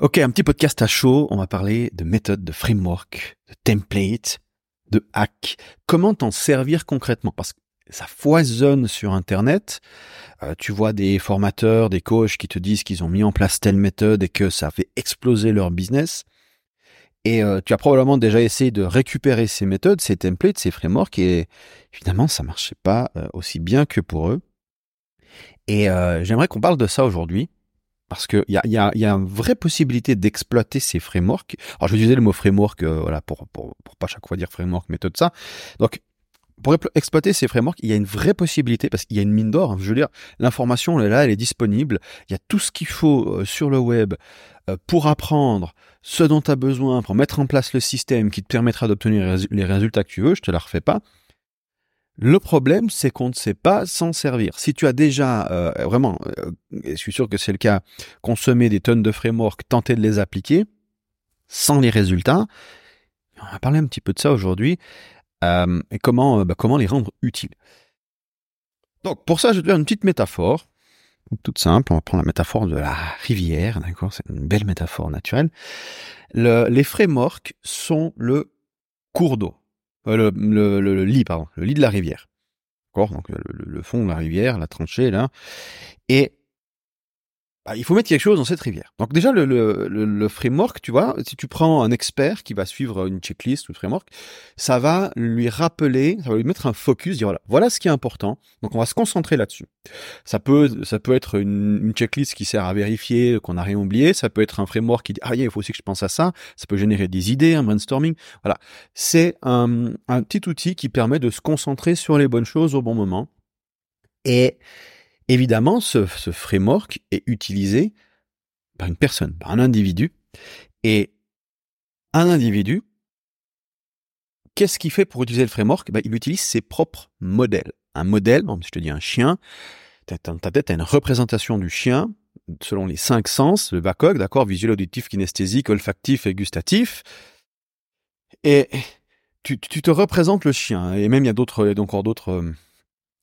Ok, un petit podcast à chaud. On va parler de méthodes, de framework, de template, de hack. Comment t'en servir concrètement? Parce que ça foisonne sur Internet. Euh, tu vois des formateurs, des coachs qui te disent qu'ils ont mis en place telle méthode et que ça fait exploser leur business. Et euh, tu as probablement déjà essayé de récupérer ces méthodes, ces templates, ces frameworks, et finalement, ça marchait pas euh, aussi bien que pour eux. Et j'aimerais qu'on parle de ça aujourd'hui parce qu'il y a, y, a, une vraie possibilité d'exploiter ces frameworks. Alors, je utiliser le mot framework euh, voilà, pour, pour, pas chaque fois dire framework, méthode, ça. Donc, pour exploiter ces frameworks, il y a une vraie possibilité parce qu'il y a une mine d'or. Hein. Je veux dire, l'information elle est là, elle est disponible. Il y a tout ce qu'il faut euh, sur le web euh, pour apprendre ce dont tu as besoin, pour mettre en place le système qui te permettra d'obtenir les résultats que tu veux. Je te la refais pas. Le problème, c'est qu'on ne sait pas s'en servir. Si tu as déjà euh, vraiment, euh, je suis sûr que c'est le cas, consommé des tonnes de frameworks, tenté de les appliquer, sans les résultats, on va parler un petit peu de ça aujourd'hui, euh, et comment, bah, comment les rendre utiles. Donc pour ça, je vais te faire une petite métaphore, toute simple. On va prendre la métaphore de la rivière, d'accord? C'est une belle métaphore naturelle. Le, les frameworks sont le cours d'eau. Euh, le, le, lit, pardon, le lit de la rivière. D'accord Donc le, le, fond de la rivière, la tranchée là. Et bah, il faut mettre quelque chose dans cette rivière. Donc déjà, le, le, le, framework, tu vois, si tu prends un expert qui va suivre une checklist ou le framework, ça va lui rappeler, ça va lui mettre un focus, dire voilà, voilà ce qui est important. Donc on va se concentrer là-dessus. Ça peut, ça peut être une, une, checklist qui sert à vérifier qu'on n'a rien oublié. Ça peut être un framework qui dit ah il faut aussi que je pense à ça. Ça peut générer des idées, un brainstorming. Voilà, c'est un, un petit outil qui permet de se concentrer sur les bonnes choses au bon moment. Et Évidemment, ce, framework est utilisé par une personne, par un individu. Et un individu, qu'est-ce qu'il fait pour utiliser le framework? Ben, Il utilise ses propres modèles. Un modèle, si je te dis un chien, dans ta tête, tu as une représentation du chien selon les cinq sens, le VACOG, d'accord, visuel, auditif, kinesthésique, olfactif et gustatif. Et tu, te représentes le chien. Et même, il y a d'autres, encore d'autres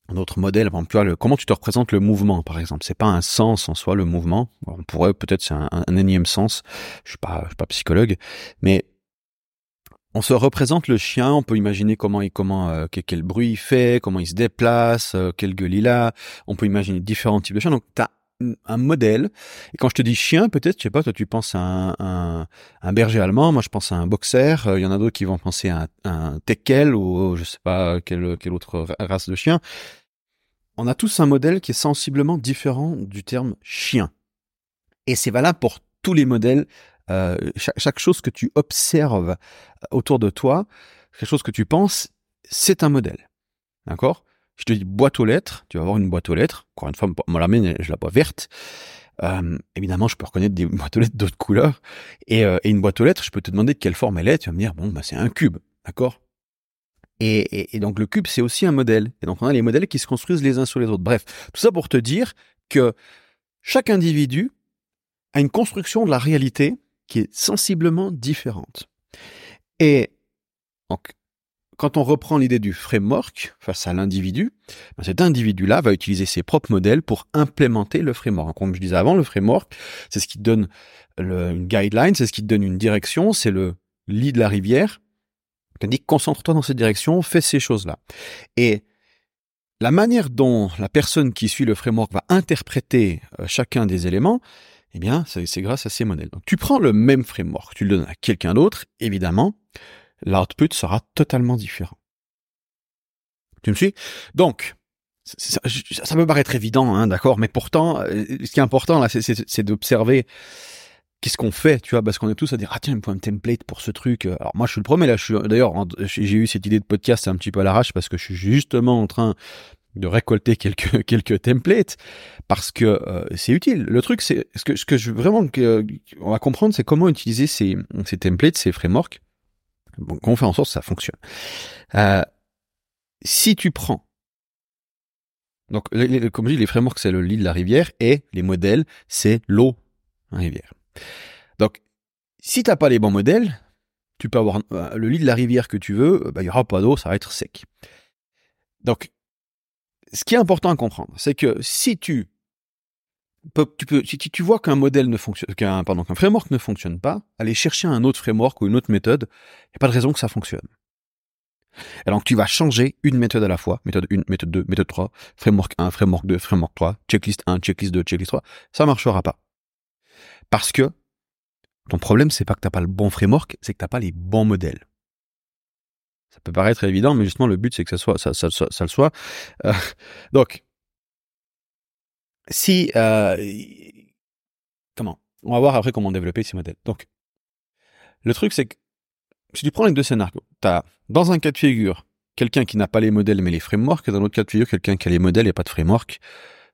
un autre modèle, par exemple, tu vois, comment tu te représentes le mouvement, par exemple? C'est pas un sens en soi, le mouvement. On pourrait, peut-être, c'est un, énième sens. Je suis pas, je suis pas psychologue, mais on se représente le chien, on peut imaginer comment il, comment, euh, quel, bruit il fait, comment il se déplace, euh, quelle gueule il a. On peut imaginer différents types de chiens. Donc, t'as un modèle. Et quand je te dis chien, peut-être, je sais pas, toi tu penses à un, un, berger allemand, moi je pense à un boxer, euh, il y en a d'autres qui vont penser à un, teckel ou je sais pas quelle, quelle autre race de chien on a tous un modèle qui est sensiblement différent du terme chien. Et c'est valable pour tous les modèles. Euh, chaque, chose que tu observes euh, autour de toi, quelque chose que tu penses, c'est un modèle. D'accord? Je te dis boîte aux lettres, tu vas avoir une boîte aux lettres. Encore une fois, moi la mienne, je la vois verte. Euh, évidemment, je peux reconnaître des boîtes aux lettres d'autres couleurs. Et, et, une boîte aux lettres, je peux te demander de quelle forme elle est. Tu vas me dire, bon, bah, c'est un cube. D'accord? Et, donc le cube, c'est aussi un modèle. Et donc on a les modèles qui se construisent les uns sur les autres. Bref, tout ça pour te dire que chaque individu a une construction de la réalité qui est sensiblement différente. Et donc, quand on reprend l'idée du framework face à l'individu, ben, cet individu-là va utiliser ses propres modèles pour implémenter le framework. Comme je disais avant, le framework, c'est ce qui donne une guideline, c'est ce qui te donne une direction, c'est le lit de la rivière dit concentre-toi dans cette direction, fais ces choses-là. Et la manière dont la personne qui suit le framework va interpréter euh, chacun des éléments, eh bien, c'est grâce à ces modèles. Donc, tu prends le même framework, tu le donnes à quelqu'un d'autre, évidemment, l'output sera totalement différent. Tu me suis? Donc, ça, ça, me paraît très évident, hein, d'accord, mais pourtant, euh, ce qui est important là, c'est d'observer qu'est-ce qu'on fait, tu vois, parce qu'on est tous à dire ah tiens, il me faut un template pour ce truc. Alors moi je suis le premier là, je suis d'ailleurs j'ai eu cette idée de podcast un petit peu à l'arrache parce que je suis justement en train de récolter quelques quelques templates parce que euh, c'est utile. Le truc c'est ce que ce que je vraiment que, on va comprendre c'est comment utiliser ces ces templates, ces frameworks. Bon, qu'on fait en sorte que ça fonctionne. Euh, si tu prends donc, comme je dis, les frameworks, c'est le lit de la rivière et les modèles, c'est l'eau rivière. Donc, si t'as pas les bons modèles, tu peux avoir euh, le lit de la rivière que tu veux, bah, il y aura pas d'eau, ça va être sec. Donc, ce qui est important à comprendre, c'est que si tu tu peux, si tu vois qu'un modèle ne fonctionne, qu'un, pardon, qu'un framework ne fonctionne pas, aller chercher un autre framework ou une autre méthode. Il n'y a pas de raison que ça fonctionne. Alors tu vas changer une méthode à la fois, méthode 1, méthode 2, méthode 3, framework 1, framework 2, framework 3, checklist 1, checklist 2, checklist 3, ça marchera pas. Parce que ton problème, c'est pas que t'as pas le bon framework, c'est que t'as pas les bons modèles. Ça peut paraître évident, mais justement, le but, c'est que ça soit, ça, ça, ça, le soit. Euh, donc, si, euh, comment? On va voir après comment développer ces modèles. Donc, le truc, c'est que si tu prends les deux scénarios, as dans un cas de figure quelqu'un qui n'a pas les modèles mais les frameworks, et dans l'autre cas de figure quelqu'un qui a les modèles et pas de framework.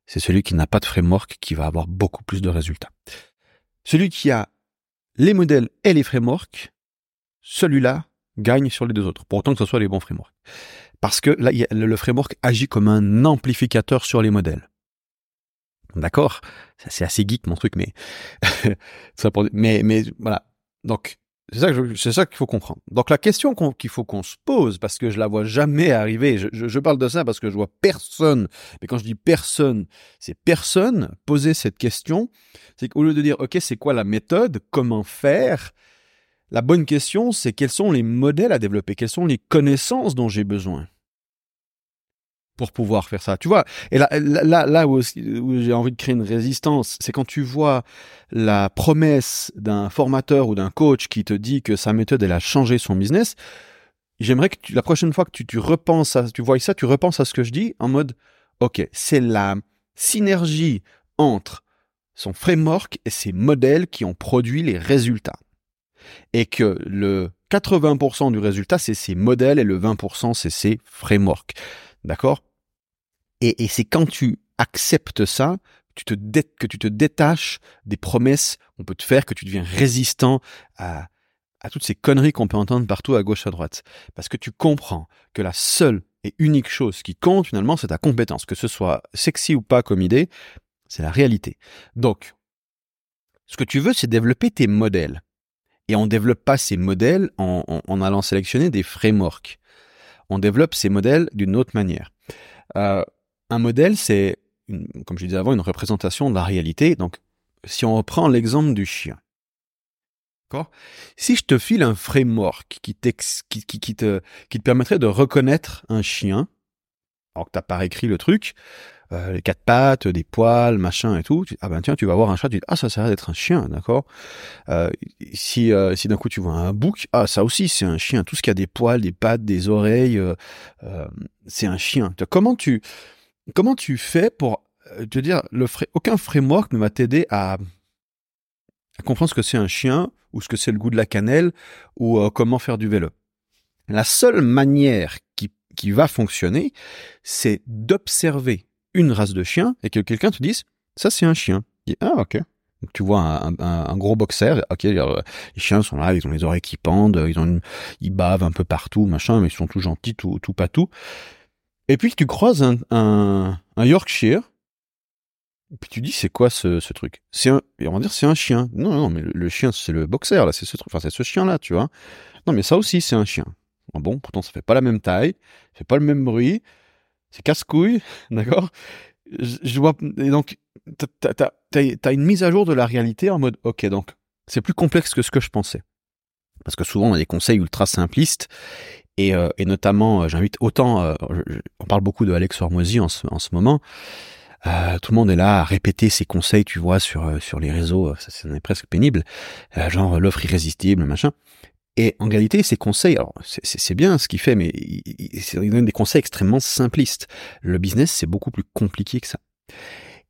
C'est celui qui n'a pas de framework qui va avoir beaucoup plus de résultats. Celui qui a les modèles et les frameworks, celui-là gagne sur les deux autres, pour autant que ce soit les bons frameworks. Parce que là, le framework agit comme un amplificateur sur les modèles. D'accord C'est assez geek mon truc, mais mais voilà. Donc c'est ça, qu'il faut comprendre. Donc la question qu'il faut qu'on se pose, parce que je la vois jamais arriver, je, je, parle de ça parce que je vois personne, mais quand je dis personne, c'est personne poser cette question, c'est qu'au lieu de dire, ok, c'est quoi la méthode, comment faire, la bonne question, c'est quels sont les modèles à développer, quelles sont les connaissances dont j'ai besoin pour pouvoir faire ça. Tu vois, et là, là, là où, j'ai envie de créer une résistance, c'est quand tu vois la promesse d'un formateur ou d'un coach qui te dit que sa méthode, elle a changé son business. J'aimerais que la prochaine fois que tu, tu repenses à, tu vois ça, tu repenses à ce que je dis en mode, ok, c'est la synergie entre son framework et ses modèles qui ont produit les résultats. Et que le 80% du résultat, c'est ses modèles et le 20%, c'est ses frameworks. D'accord? Et, c'est quand tu acceptes ça, que tu te détaches des promesses qu'on peut te faire, que tu deviens résistant à, toutes ces conneries qu'on peut entendre partout à gauche à droite. Parce que tu comprends que la seule et unique chose qui compte finalement, c'est ta compétence. Que ce soit sexy ou pas comme idée, c'est la réalité. Donc, ce que tu veux, c'est développer tes modèles. Et on ne développe pas ces modèles en, allant sélectionner des frameworks. On développe ces modèles d'une autre manière. Euh, un modèle, c'est, comme je disais avant, une représentation de la réalité. Donc, si on reprend l'exemple du chien, Si je te file un framework qui, qui, qui, te, qui te permettrait de reconnaître un chien, alors que t'as pas écrit le truc, euh, les quatre pattes, des poils, machin et tout, ah ben tiens, tu vas voir un chat, tu dis, ah ça, l'air d'être un chien, d'accord? Euh, Si, euh, si d'un coup tu vois un bouc, ah ça aussi c'est un chien, tout ce qui a des poils, des pattes, des oreilles, c'est un chien. Comment tu comment tu fais pour euh, te dire, le aucun framework ne va t'aider à, comprendre ce que c'est un chien ou ce que c'est le goût de la cannelle ou euh, comment faire du vélo. La seule manière qui, qui va fonctionner, c'est d'observer une race de chien et que quelqu'un te dise, ça c'est un chien. ah ok. tu vois un, un, gros boxer, ok, les chiens sont là, ils ont les oreilles qui pendent, ils ont ils bavent un peu partout, machin, mais ils sont tout gentils, tout, tout pas tout. Et puis tu croises un, Yorkshire, et puis tu dis c'est quoi ce, truc? C'est un, on va dire c'est un chien. Non non mais le, chien c'est le boxer là, c'est ce truc, enfin c'est ce chien là, tu vois. Non mais ça aussi c'est un chien. Bon, pourtant ça fait pas la même taille, ça fait pas le même bruit, c'est casse-couille, d'accord? Je, vois et donc t'as as, une mise à jour de la réalité en mode ok donc c'est plus complexe que ce que je pensais parce que souvent on a des conseils ultra simplistes et, euh, et notamment, euh, j'invite autant, euh, on parle beaucoup de Alex Hormozy en ce, en ce moment. tout le monde est là à répéter ses conseils, tu vois, sur sur les réseaux. Ça, ça est presque pénible. genre l'offre irrésistible, machin. Et en réalité, ces conseils, alors c'est bien ce qu'il fait, mais il, il, donne des conseils extrêmement simplistes. Le business, c'est beaucoup plus compliqué que ça.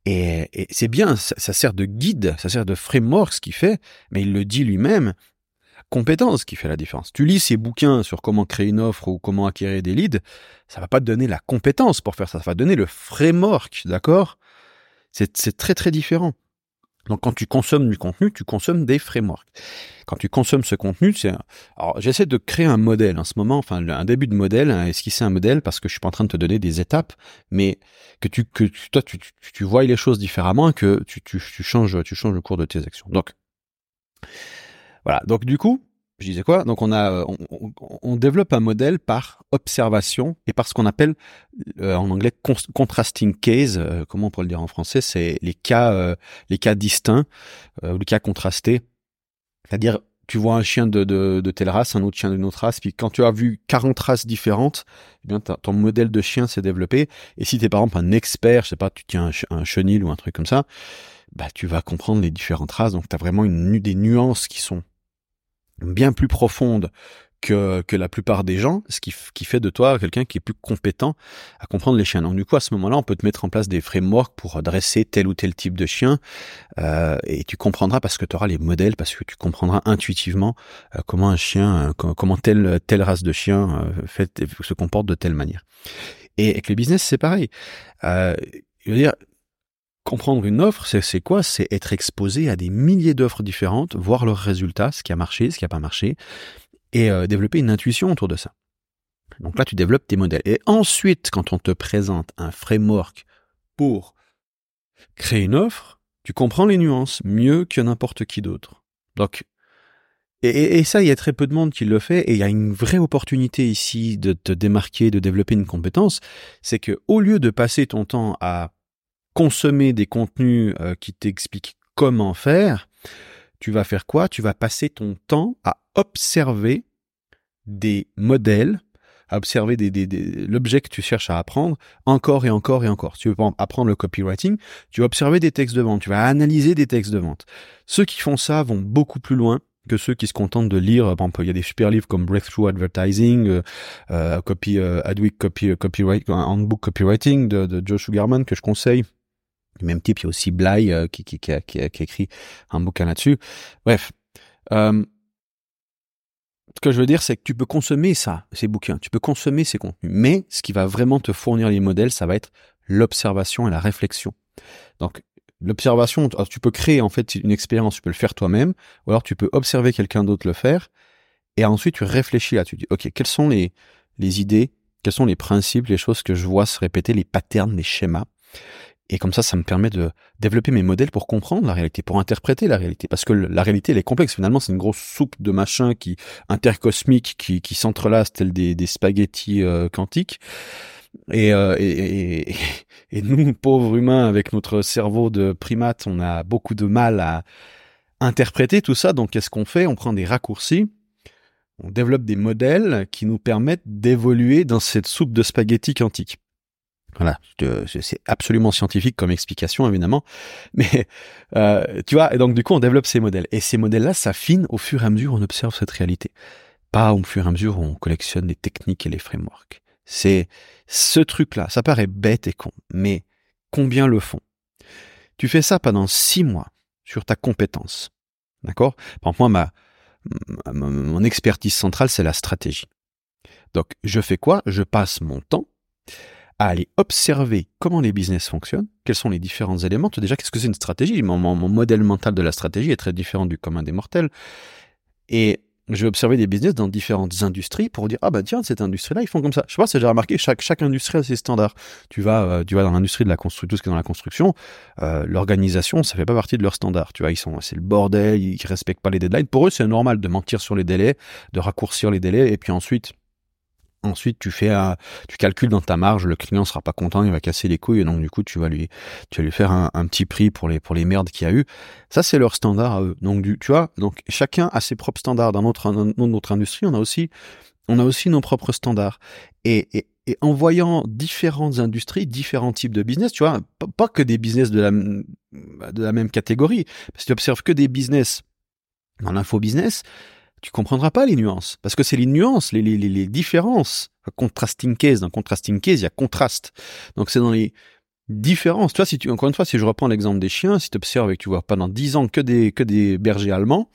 Et, et c'est bien, ça, ça, sert de guide, ça sert de framework ce qu'il fait, mais il le dit lui-même, compétence qui fait la différence. Tu lis ces bouquins sur comment créer une offre ou comment acquérir des leads, ça va pas te donner la compétence pour faire ça, ça va te donner le framework, d'accord? C'est très très différent. Donc quand tu consommes du contenu, tu consommes des frameworks. Quand tu consommes ce contenu, c'est alors j'essaie de créer un modèle en ce moment, enfin un début de modèle, hein, esquisser un modèle parce que je suis pas en train de te donner des étapes, mais que tu que toi tu, tu, tu vois les choses différemment, que tu, tu, tu changes tu changes le cours de tes actions. Donc voilà. Donc du coup, je disais quoi? Donc on a, on, on, développe un modèle par observation et par ce qu'on appelle euh, en anglais contrasting case. Euh, comment on pourrait le dire en français? C'est les cas, euh, les cas distincts ou les cas contrastés. C'est-à-dire, tu vois un chien de, de, de, telle race, un autre chien d'une autre race, puis quand tu as vu 40 races différentes, eh bien ton modèle de chien s'est développé. Et si t'es par exemple un expert, je sais pas, tu tiens un, un chenil ou un truc comme ça, bah tu vas comprendre les différentes races. Donc tu as vraiment une, des nuances qui sont bien plus profonde que, que la plupart des gens, ce qui, qui fait de toi quelqu'un qui est plus compétent à comprendre les chiens. Donc du coup, à ce moment-là, on peut te mettre en place des frameworks pour dresser tel ou tel type de chien, euh, et tu comprendras parce que tu auras les modèles, parce que tu comprendras intuitivement euh, comment un chien, euh, comment telle, telle race de chien euh, fait, se comporte de telle manière. Et avec le business, c'est pareil. je veux dire, comprendre une offre, c'est quoi? C'est être exposé à des milliers d'offres différentes, voir leurs résultats, ce qui a marché, ce qui n'a pas marché, et euh, développer une intuition autour de ça. Donc là, tu développes tes modèles. Et ensuite, quand on te présente un framework pour créer une offre, tu comprends les nuances mieux que n'importe qui d'autre. Donc, et, ça, il y a très peu de monde qui le fait, et il y a une vraie opportunité ici de te démarquer, de développer une compétence, c'est que au lieu de passer ton temps à consommer des contenus euh, qui t'expliquent comment faire, tu vas faire quoi? Tu vas passer ton temps à observer des modèles, à observer l'objet que tu cherches à apprendre encore et encore et encore. Si tu veux apprendre le copywriting, tu vas observer des textes de vente, tu vas analyser des textes de vente. Ceux qui font ça vont beaucoup plus loin que ceux qui se contentent de lire. Il y a des super livres comme Breakthrough Advertising, euh, euh Copy, euh, Adweek Copy, Copyright, Handbook Copywriting de, de Joe que je conseille du même type, il y a aussi Bly euh, qui, qui, qui, a, qui, écrit un bouquin là-dessus. Bref, euh, ce que je veux dire, c'est que tu peux consommer ça, ces bouquins, tu peux consommer ces contenus, mais ce qui va vraiment te fournir les modèles, ça va être l'observation et la réflexion. Donc, l'observation, tu peux créer en fait une expérience, tu peux le faire toi-même, ou alors tu peux observer quelqu'un d'autre le faire, et ensuite tu réfléchis là, tu dis, ok, quelles sont les, les idées, quels sont les principes, les choses que je vois se répéter, les patterns, les schémas, et comme ça, ça me permet de développer mes modèles pour comprendre la réalité, pour interpréter la réalité. Parce que la réalité, elle est complexe. Finalement, c'est une grosse soupe de machins qui, intercosmiques, qui, qui s'entrelacent tels des, spaghettis euh, quantiques. Euh, et, et, et, nous, pauvres humains, avec notre cerveau de primate, on a beaucoup de mal à interpréter tout ça. Donc, qu'est-ce qu'on fait? On prend des raccourcis. On développe des modèles qui nous permettent d'évoluer dans cette soupe de spaghettis quantiques. Voilà, c'est absolument scientifique comme explication évidemment, mais euh, tu vois, et donc du coup on développe ces modèles. Et ces modèles-là s'affinent au fur et à mesure où on observe cette réalité, pas au fur et à mesure où on collectionne les techniques et les frameworks. C'est ce truc-là, ça paraît bête et con, mais combien le font? Tu fais ça pendant six mois sur ta compétence, d'accord? Par exemple, moi, ma, mon expertise centrale, c'est la stratégie. Donc, je fais quoi? Je passe mon temps à aller observer comment les business fonctionnent, quels sont les différents éléments. Déjà, qu'est-ce que c'est une stratégie? Mon, modèle mental de la stratégie est très différent du commun des mortels. Et je vais observer des business dans différentes industries pour dire ah bah tiens cette industrie-là ils font comme ça. Je sais pas si j'ai remarqué chaque chaque industrie a ses standards. Tu vas euh, tu vas dans l'industrie de la construction tout ce qui est dans la construction, euh, l'organisation ça fait pas partie de leurs standards. Tu vois ils sont c'est le bordel, ils respectent pas les deadlines. Pour eux c'est normal de mentir sur les délais, de raccourcir les délais et puis ensuite Ensuite, tu fais, un, tu calcules dans ta marge, le client sera pas content, il va casser les couilles, et donc du coup, tu vas lui, tu vas lui faire un, petit prix pour les pour les merdes qu'il y a eu. Ça, c'est leur standard à eux. Donc, tu vois, donc chacun a ses propres standards. Dans notre dans notre industrie, on a aussi on a aussi nos propres standards. Et, et en voyant différentes industries, différents types de business, tu vois, pas, que des business de la de la même catégorie, parce que tu observes que des business dans l'info business tu comprendras pas les nuances. Parce que c'est les nuances, les, les, les différences. Contrasting case, dans contrasting case, il y a contraste. Donc c'est dans les différences. Tu si tu, encore une fois, si je reprends l'exemple des chiens, si tu observes et que tu vois pendant dix ans que des, que des bergers allemands,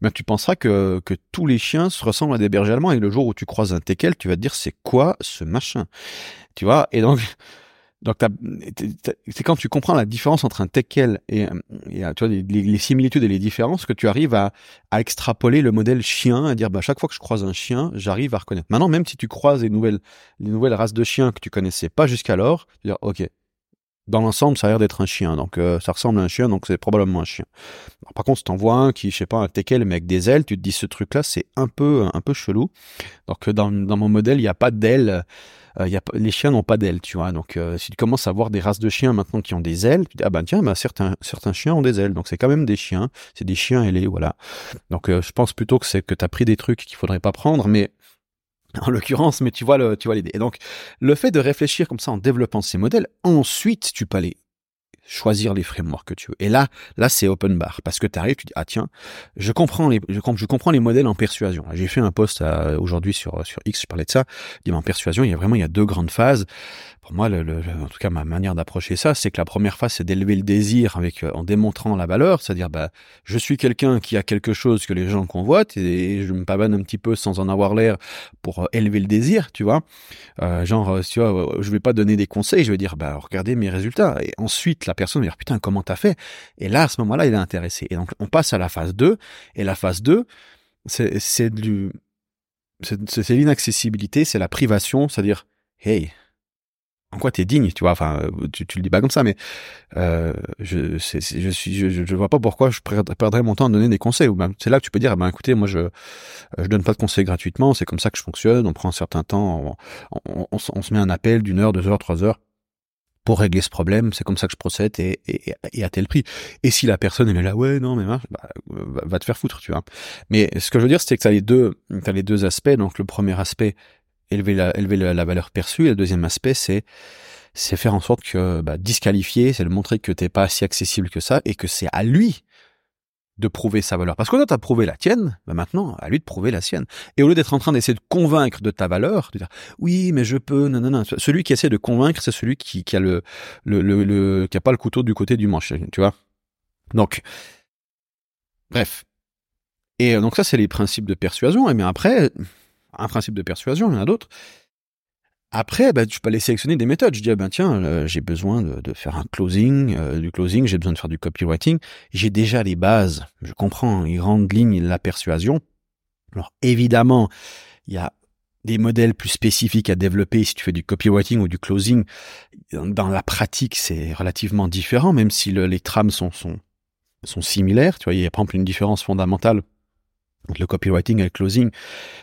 ben tu penseras que, que tous les chiens se ressemblent à des bergers allemands et le jour où tu croises un teckel, tu vas te dire c'est quoi ce machin? Tu vois, et donc, donc, c'est quand tu comprends la différence entre un teckel et, et tu vois, les, similitudes et les différences que tu arrives à, à, extrapoler le modèle chien, à dire, bah, chaque fois que je croise un chien, j'arrive à reconnaître. Maintenant, même si tu croises les nouvelles, les nouvelles races de chiens que tu connaissais pas jusqu'alors, tu dire, ok, dans l'ensemble, ça a l'air d'être un chien. Donc, euh, ça ressemble à un chien, donc c'est probablement un chien. par contre, si t'en vois un qui, je sais pas, un teckel, mais avec des ailes, tu te dis, ce truc-là, c'est un peu, un peu chelou. Donc, dans, dans mon modèle, il n'y a pas d'ailes. Euh, a, les chiens n'ont pas d'ailes, tu vois. Donc, euh, si tu commences à voir des races de chiens maintenant qui ont des ailes, tu dis, ah ben tiens, bah, certains, chiens ont des ailes. Donc, c'est quand même des chiens. C'est des chiens ailés, voilà. Donc, je pense plutôt que c'est que t'as pris des trucs qu'il faudrait pas prendre, mais en l'occurrence, mais tu vois tu vois l'idée. Et donc, le fait de réfléchir comme ça en développant ces modèles, ensuite, tu peux aller choisir les frameworks que tu veux. Et là, là, c'est open bar parce que tu arrives, tu dis ah tiens, je comprends les, je, je comprends les modèles en persuasion. J'ai fait un post euh, aujourd'hui sur sur X, je parlais de ça. dis en persuasion, il y a vraiment il y a deux grandes phases pour moi, le, en tout cas ma manière d'approcher ça, c'est que la première phase, c'est d'élever le désir avec euh, en démontrant la valeur, c'est-à-dire bah je suis quelqu'un qui a quelque chose que les gens convoitent et je me pavane un petit peu sans en avoir l'air pour euh, élever le désir, tu vois. Euh, genre, tu vois, je vais pas donner des conseils, je vais dire bah regardez mes résultats et ensuite la personne va dire putain comment t'as fait? Et là à ce moment-là il est intéressé et donc on passe à la phase 2 et la phase 2 c'est c'est l'inaccessibilité, c'est la privation, c'est-à-dire hey en quoi t'es digne, tu vois. Enfin, tu, tu, le dis pas comme ça, mais euh, je, c'est, je suis, je, vois pas pourquoi je perdrais mon temps à donner des conseils. C'est là que tu peux dire, eh ben écoutez, moi je, je donne pas de conseils gratuitement. C'est comme ça que je fonctionne. On prend un certain temps, on, on, se met un appel d'une heure, deux heures, trois heures pour régler ce problème. C'est comme ça que je procède et, à tel prix. Et si la personne elle est là, ouais, non, mais bah, va te faire foutre, tu vois. Mais ce que je veux dire, c'est que t'as les deux, les deux aspects. Donc le premier aspect élever la, élever la, valeur perçue. Et le deuxième aspect, c'est c'est faire en sorte que bah, disqualifier, c'est de montrer que t'es pas si accessible que ça et que c'est à lui de prouver sa valeur. Parce que toi, as prouvé la tienne, bah maintenant, à lui de prouver la sienne. Et au lieu d'être en train d'essayer de convaincre de ta valeur, de dire oui, mais je peux, non, non, non. Celui qui essaie de convaincre, c'est celui qui, qui a le, le, le, le, qui a pas le couteau du côté du manche, tu vois. Donc, bref. Et euh, donc ça, c'est les principes de persuasion. Mais après, un principe de persuasion, il y en a d'autres. Après, bah, tu peux aller sélectionner des méthodes. Je dis, ah ben tiens, euh, j'ai besoin de, faire un closing, euh, du closing, j'ai besoin de faire du copywriting. J'ai déjà les bases. Je comprends les grandes lignes, la persuasion. Alors évidemment, il y a des modèles plus spécifiques à développer si tu fais du copywriting ou du closing. Dans la pratique, c'est relativement différent, même si les trames sont, sont, sont similaires. Tu vois, il y a par exemple une différence fondamentale le copywriting et le closing,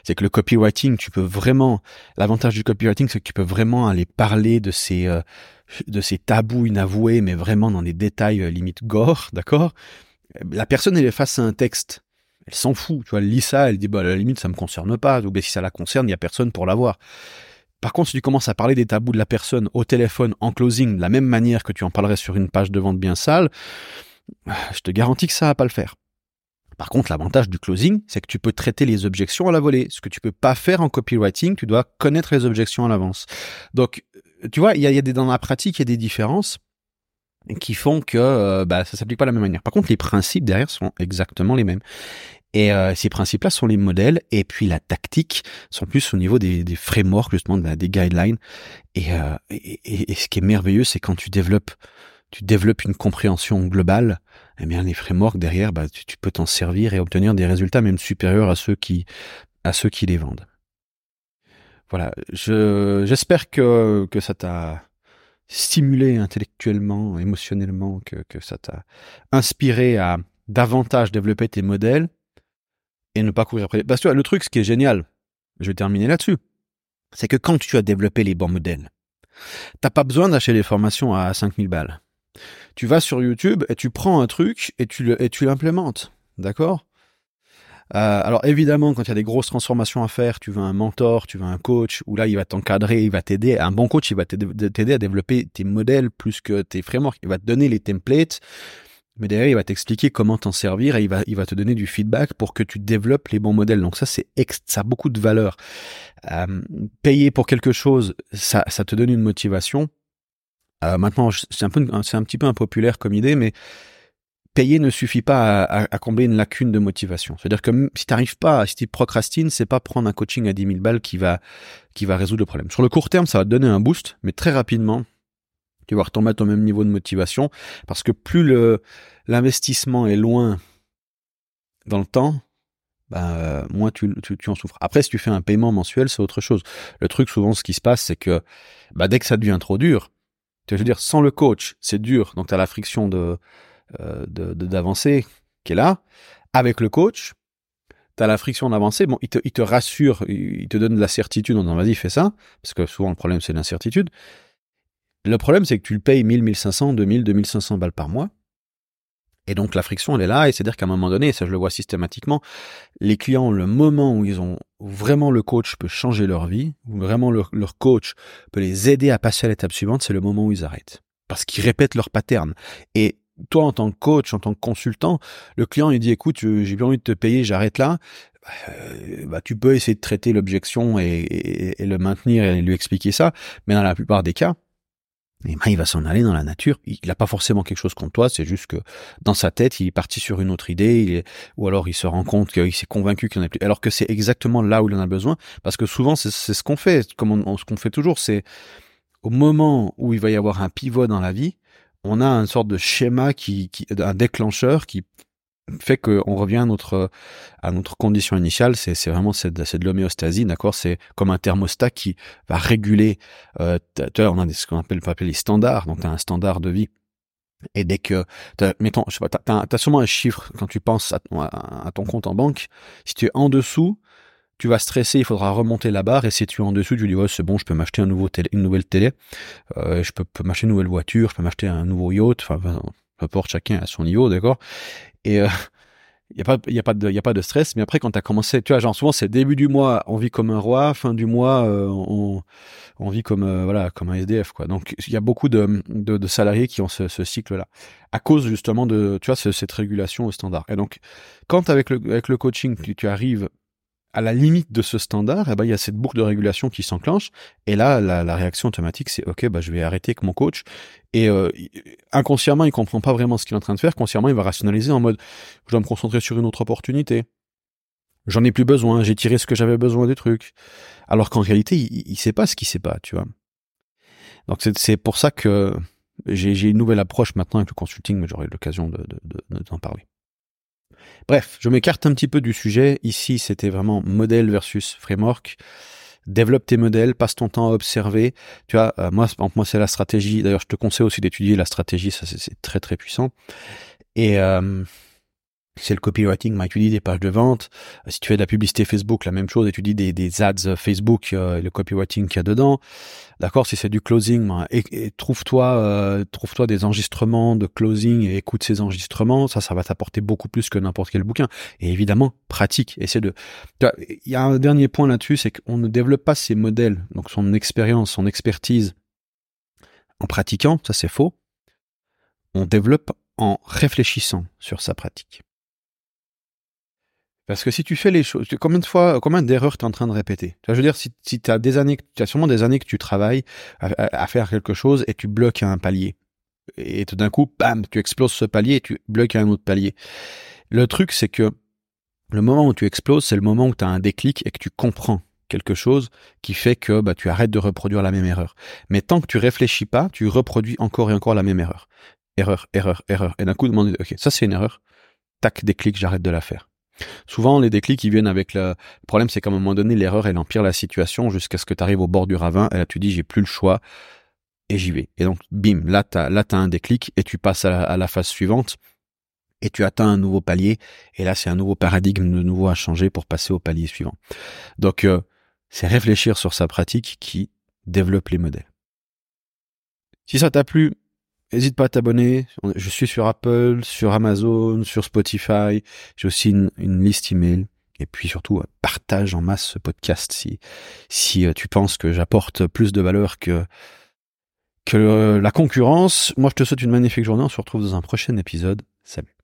c'est que le copywriting, tu peux vraiment, l'avantage du copywriting, c'est que tu peux vraiment aller parler de ces, euh, de ces tabous inavoués, mais vraiment dans des détails euh, limite gore, d'accord? La personne, elle est face à un texte, elle s'en fout, tu vois, elle lit ça, elle dit, bah, à la limite, ça me concerne pas, ou bien si ça la concerne, il y a personne pour l'avoir. Par contre, si tu commences à parler des tabous de la personne au téléphone, en closing, de la même manière que tu en parlerais sur une page de vente bien sale, je te garantis que ça va pas le faire. Par contre, l'avantage du closing, c'est que tu peux traiter les objections à la volée. Ce que tu peux pas faire en copywriting, tu dois connaître les objections à l'avance. Donc, euh, tu vois, il y a, des dans la pratique, il y a des différences qui font que euh, bah, ça s'applique pas de la même manière. Par contre, les principes derrière sont exactement les mêmes. Et euh, ces principes-là sont les modèles, et puis la tactique sont plus au niveau des, des frameworks, justement, des guidelines. Et, euh, et, et, ce qui est merveilleux, c'est quand tu développes, tu développes une compréhension globale eh bien les frameworks derrière, bah, tu, peux t'en servir et obtenir des résultats même supérieurs à ceux qui, à ceux qui les vendent. Voilà, je, j'espère que, que ça t'a stimulé intellectuellement, émotionnellement, que, que ça t'a inspiré à davantage développer tes modèles et ne pas courir après. Parce que le truc, ce qui est génial, je vais terminer là-dessus, c'est que quand tu as développé les bons modèles, t'as pas besoin d'acheter des formations à 5000 balles tu vas sur YouTube et tu prends un truc et tu l'implémentes. D'accord? Euh, alors évidemment, quand il y a des grosses transformations à faire, tu veux un mentor, tu veux un coach, où là il va t'encadrer, il va t'aider. Un bon coach, il va t'aider à développer tes modèles plus que tes frameworks. Il va te donner les templates, mais derrière il va t'expliquer comment t'en servir et il va, te donner du feedback pour que tu développes les bons modèles. Donc ça c'est ça a beaucoup de valeur. Euh, payer pour quelque chose, ça te donne une motivation. Euh, maintenant, c'est un peu, c'est un petit peu impopulaire comme idée, mais payer ne suffit pas à, combler une lacune de motivation. C'est-à-dire que si t'arrives pas, si tu procrastines, c'est pas prendre un coaching à 10 000 balles qui va, qui va résoudre le problème. Sur le court terme, ça va te donner un boost, mais très rapidement, tu vas retomber à ton même niveau de motivation parce que plus le, l'investissement est loin dans le temps, ben, moins tu, tu, en souffres. Après, si tu fais un paiement mensuel, c'est autre chose. Le truc, souvent, ce qui se passe, c'est que bah, dès que ça devient trop dur, Tu veux dire, sans le coach, c'est dur. Donc, tu as la friction de, euh, d'avancer qui est là. Avec le coach, tu as la friction d'avancer. Bon, il te, il te rassure, il te donne de la certitude en disant, vas-y, fais ça. Parce que souvent, le problème, c'est l'incertitude. Le problème, c'est que tu le payes 1000, 1500, 2000, 2500 balles par mois. Et donc la friction, elle est là, et c'est-à-dire qu'à un moment donné, ça je le vois systématiquement, les clients, le moment où ils ont vraiment le coach peut changer leur vie, où vraiment leur, coach peut les aider à passer à l'étape suivante, c'est le moment où ils arrêtent. Parce qu'ils répètent leur pattern. Et toi, en tant que coach, en tant que consultant, le client, il dit, écoute, j'ai bien envie de te payer, j'arrête là. Euh, bah, tu peux essayer de traiter l'objection et, le maintenir et lui expliquer ça. Mais dans la plupart des cas, et ben, il va s'en aller dans la nature. Il n'a pas forcément quelque chose contre toi, c'est juste que dans sa tête, il est parti sur une autre idée, il est, ou alors il se rend compte qu'il s'est convaincu qu'il en a plus. Alors que c'est exactement là où il en a besoin, parce que souvent c'est ce qu'on fait, comme ce qu'on fait toujours, c'est au moment où il va y avoir un pivot dans la vie, on a une sorte de schéma qui, qui un déclencheur qui fait qu'on revient à notre à notre condition initiale, c'est vraiment c'est de, de l'homéostasie, d'accord? C'est comme un thermostat qui va réguler. Euh, tu on a ce qu'on appelle, les standards, donc tu as un standard de vie. Et dès que, mettons, je sais pas, t'as as, sûrement un chiffre quand tu penses à, à, ton compte en banque. Si tu es en dessous, tu vas stresser, il faudra remonter la barre. Et si tu es en dessous, tu dis ouais c'est bon, je peux m'acheter un nouveau télé, une nouvelle télé, euh, je peux, peux m'acheter une nouvelle voiture, je peux m'acheter un nouveau yacht. Enfin, peu importe, chacun à son niveau, d'accord? Et euh, il y a pas y a pas de y a pas de stress mais après quand tu as commencé tu vois genre souvent c'est début du mois on vit comme un roi fin du mois euh, on, on vit comme euh, voilà comme un SDF quoi donc il y a beaucoup de, de, de salariés qui ont ce, ce, cycle là à cause justement de tu vois cette régulation au standard et donc quand avec le avec le coaching tu, tu arrives à la limite de ce standard, eh ben, il y a cette boucle de régulation qui s'enclenche. Et là, la, la réaction automatique, c'est OK, bah, je vais arrêter avec mon coach. Et euh, inconsciemment, il comprend pas vraiment ce qu'il est en train de faire. Consciemment, il va rationaliser en mode, je dois me concentrer sur une autre opportunité. J'en ai plus besoin. J'ai tiré ce que j'avais besoin du truc. Alors qu'en réalité, il, il sait pas ce qu'il sait pas, tu vois. Donc c'est pour ça que j'ai une nouvelle approche maintenant avec le consulting, mais j'aurai l'occasion de, de, de, d'en parler. Bref, je m'écarte un petit peu du sujet. Ici, c'était vraiment modèle versus framework. Développe tes modèles, passe ton temps à observer. Tu vois, euh, moi, moi, c'est la stratégie. D'ailleurs, je te conseille aussi d'étudier la stratégie. Ça, c'est très très puissant. Et euh, c'est le copywriting, tu dis des pages de vente. Euh, si tu fais de la publicité Facebook, la même chose, tu des, des ads euh, Facebook, euh, le copywriting qu'il y a dedans. D'accord Si c'est du closing, ben, et, trouve-toi euh, trouve-toi des enregistrements de closing et écoute ces enregistrements. Ça, ça va t'apporter beaucoup plus que n'importe quel bouquin. Et évidemment, pratique. Essaie de... Il y a un dernier point là-dessus, c'est qu'on ne développe pas ses modèles, donc son expérience, son expertise, en pratiquant. Ça, c'est faux. On développe en réfléchissant sur sa pratique. Parce que si tu fais les choses, combien de fois, combien d'erreurs tu es en train de répéter? Je veux dire, si, si tu as des années, tu as sûrement des années que tu travailles à, faire quelque chose et tu bloques un palier. Et tout d'un coup, bam, tu exploses ce palier et tu bloques un autre palier. Le truc, c'est que le moment où tu exploses, c'est le moment où tu as un déclic et que tu comprends quelque chose qui fait que bah, tu arrêtes de reproduire la même erreur. Mais tant que tu réfléchis pas, tu reproduis encore et encore la même erreur. Erreur, erreur, erreur. Et d'un coup, demander, ok, ça c'est une erreur. Tac, déclic, j'arrête de la faire. Souvent, les déclics, ils viennent avec le, problème, c'est qu'à un moment donné, l'erreur, elle empire la situation jusqu'à ce que tu arrives au bord du ravin, et là, tu dis, j'ai plus le choix, et j'y vais. Et donc, bim, là, t'as, là, t'as un déclic, et tu passes à la, phase suivante, et tu atteins un nouveau palier, et là, c'est un nouveau paradigme de nouveau à changer pour passer au palier suivant. Donc, euh, c'est réfléchir sur sa pratique qui développe les modèles. Si ça t'a plu, N'hésite pas à t'abonner. Je suis sur Apple, sur Amazon, sur Spotify. J'ai aussi une, liste email. Et puis surtout, partage en masse ce podcast si, si euh, tu penses que j'apporte plus de valeur que, que euh, la concurrence. Moi, je te souhaite une magnifique journée. On se retrouve dans un prochain épisode. Salut.